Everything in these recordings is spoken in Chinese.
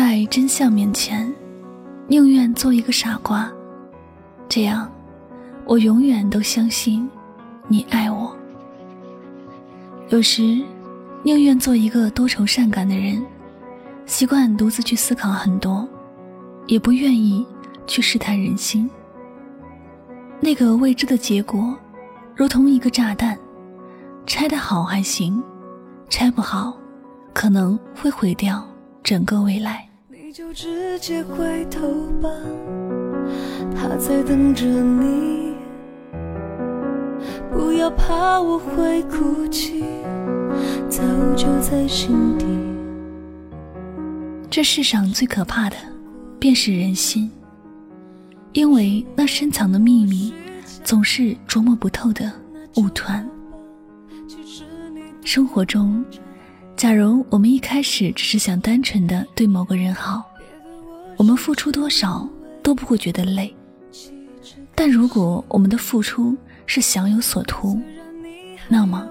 在真相面前，宁愿做一个傻瓜，这样，我永远都相信你爱我。有时，宁愿做一个多愁善感的人，习惯独自去思考很多，也不愿意去试探人心。那个未知的结果，如同一个炸弹，拆得好还行，拆不好，可能会毁掉。整个未来你就直接回头吧他在等着你不要怕我会哭泣早就在心底这世上最可怕的便是人心因为那深藏的秘密总是琢磨不透的雾团生活中假如我们一开始只是想单纯的对某个人好，我们付出多少都不会觉得累。但如果我们的付出是想有所图，那么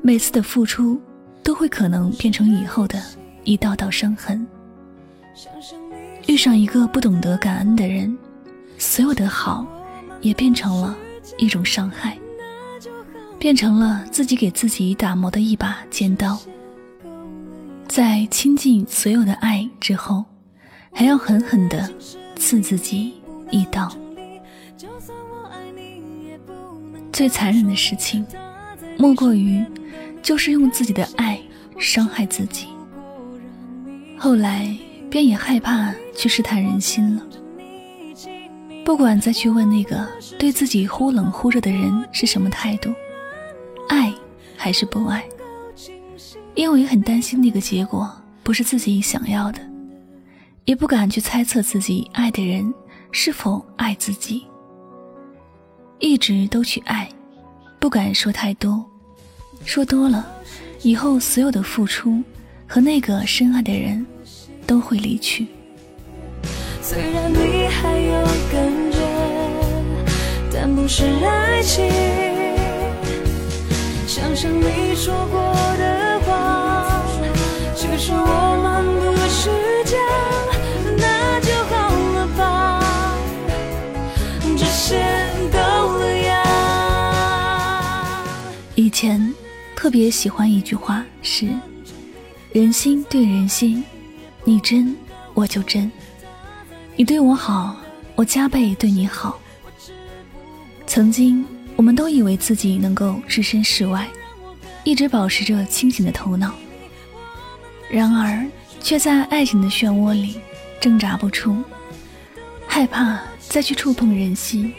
每次的付出都会可能变成以后的一道道伤痕。遇上一个不懂得感恩的人，所有的好也变成了一种伤害，变成了自己给自己打磨的一把尖刀。在倾尽所有的爱之后，还要狠狠地刺自己一刀。最残忍的事情，莫过于就是用自己的爱伤害自己。后来便也害怕去试探人心了，不管再去问那个对自己忽冷忽热的人是什么态度，爱还是不爱。因为很担心那个结果不是自己想要的，也不敢去猜测自己爱的人是否爱自己。一直都去爱，不敢说太多，说多了，以后所有的付出和那个深爱的人都会离去。虽然你还有感觉，但不是爱情。想想你说过的话，其实。我们不是以前特别喜欢一句话是：人心对人心，你真我就真，你对我好，我加倍对你好。曾经我们都以为自己能够置身事外，一直保持着清醒的头脑。然而，却在爱情的漩涡里挣扎不出，害怕再去触碰人心，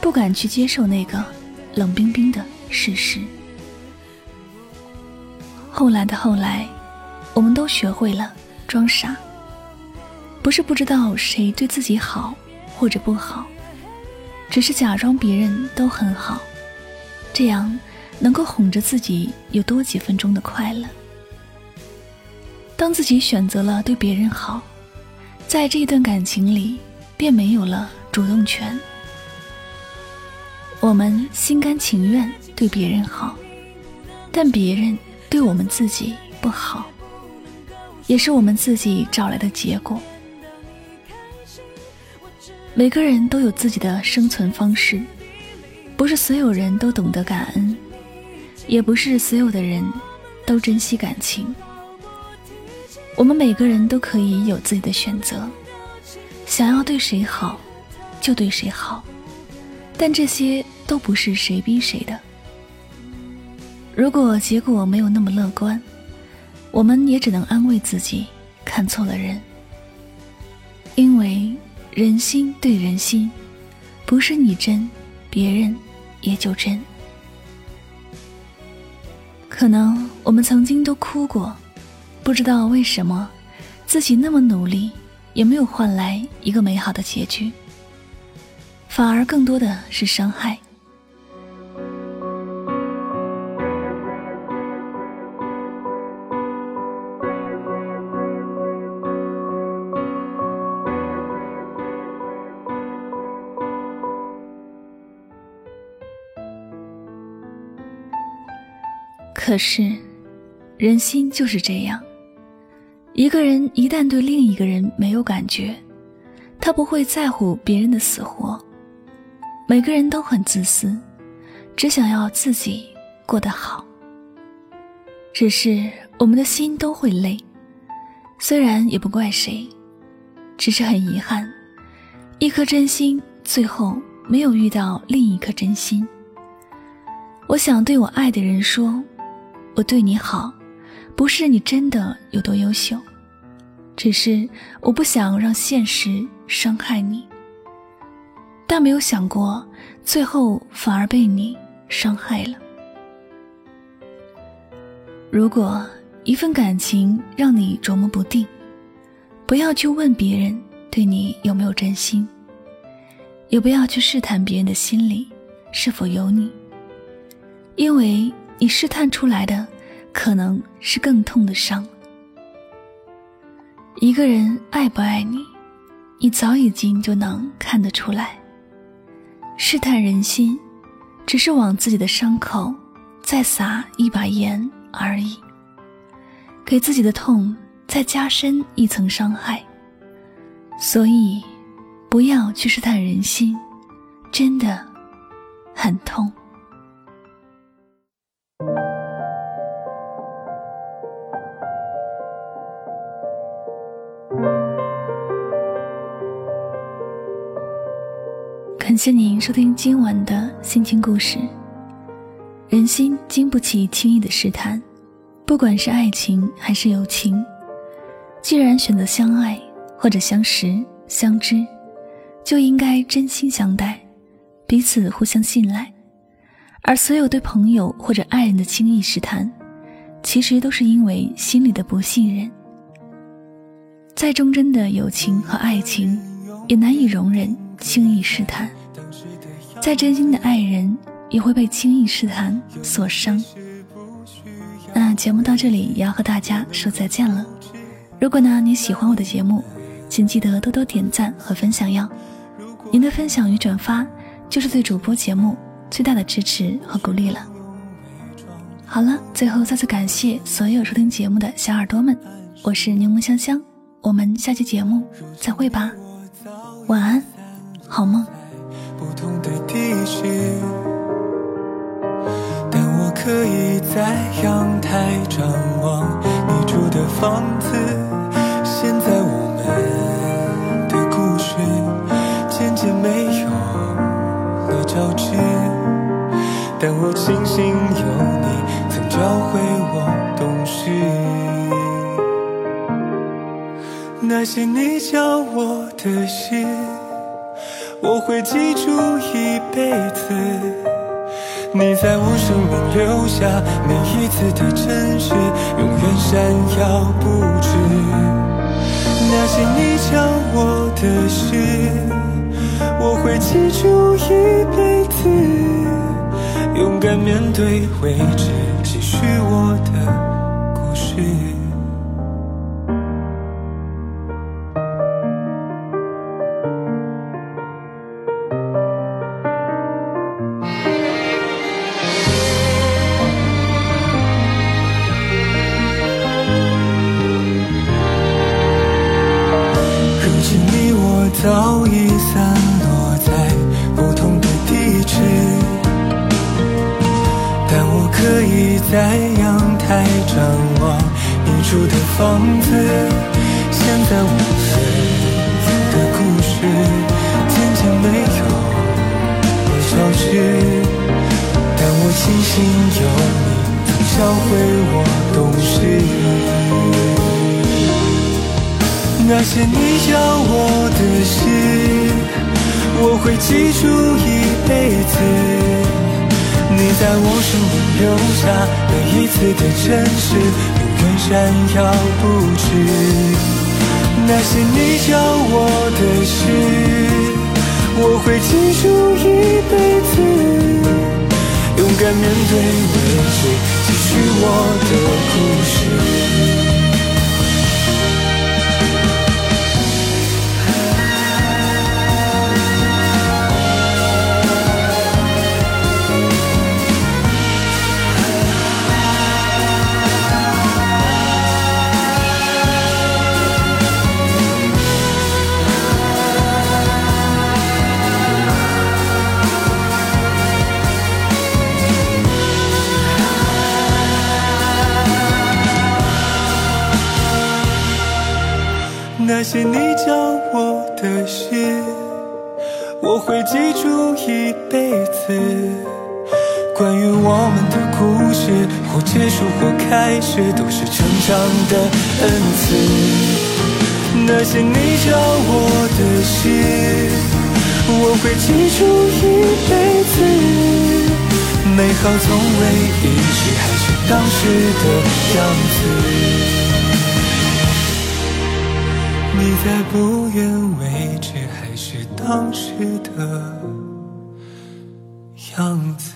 不敢去接受那个冷冰冰的事实。后来的后来，我们都学会了装傻，不是不知道谁对自己好或者不好，只是假装别人都很好，这样能够哄着自己有多几分钟的快乐。当自己选择了对别人好，在这一段感情里，便没有了主动权。我们心甘情愿对别人好，但别人对我们自己不好，也是我们自己找来的结果。每个人都有自己的生存方式，不是所有人都懂得感恩，也不是所有的人都珍惜感情。我们每个人都可以有自己的选择，想要对谁好，就对谁好，但这些都不是谁逼谁的。如果结果没有那么乐观，我们也只能安慰自己看错了人，因为人心对人心，不是你真，别人也就真。可能我们曾经都哭过。不知道为什么，自己那么努力，也没有换来一个美好的结局，反而更多的是伤害。可是，人心就是这样。一个人一旦对另一个人没有感觉，他不会在乎别人的死活。每个人都很自私，只想要自己过得好。只是我们的心都会累，虽然也不怪谁，只是很遗憾，一颗真心最后没有遇到另一颗真心。我想对我爱的人说，我对你好，不是你真的有多优秀，只是我不想让现实伤害你。但没有想过，最后反而被你伤害了。如果一份感情让你琢磨不定，不要去问别人对你有没有真心，也不要去试探别人的心里是否有你。因为你试探出来的，可能是更痛的伤。一个人爱不爱你，你早已经就能看得出来。试探人心，只是往自己的伤口再撒一把盐而已，给自己的痛再加深一层伤害。所以，不要去试探人心，真的很痛。感谢您收听今晚的心情故事。人心经不起轻易的试探，不管是爱情还是友情，既然选择相爱或者相识相知，就应该真心相待，彼此互相信赖。而所有对朋友或者爱人的轻易试探，其实都是因为心里的不信任。再忠贞的友情和爱情，也难以容忍轻易试探。再真心的爱人也会被轻易试探所伤。那节目到这里也要和大家说再见了。如果呢你喜欢我的节目，请记得多多点赞和分享哟。您的分享与转发就是对主播节目最大的支持和鼓励了。好了，最后再次感谢所有收听节目的小耳朵们，我是柠檬香香，我们下期节目再会吧，晚安，好梦。不同的地区，但我可以在阳台张望你住的房子。现在我们的故事渐渐没有了交织，但我庆幸有你曾教会我懂事。那些你教我的事。我会记住一辈子，你在我生命留下每一次的真实，永远闪耀不止。那些你教我的事，我会记住一辈子，勇敢面对未知，继续我的在阳台张望你住的房子。现在我们的故事渐渐没有了交织，但我庆幸有你教会我懂事。那些你教我的事，我会记住一辈子。你在我生命留下每一次的真实，永远闪耀不止。那些你教我的事，我会记住一辈子。勇敢面对未知，继续我的故事。那些你教我的事，我会记住一辈子。关于我们的故事，或结束或开始，都是成长的恩赐。那些你教我的事，我会记住一辈子。美好从未离去，还是当时的样子。在不远未知，还是当时的样子。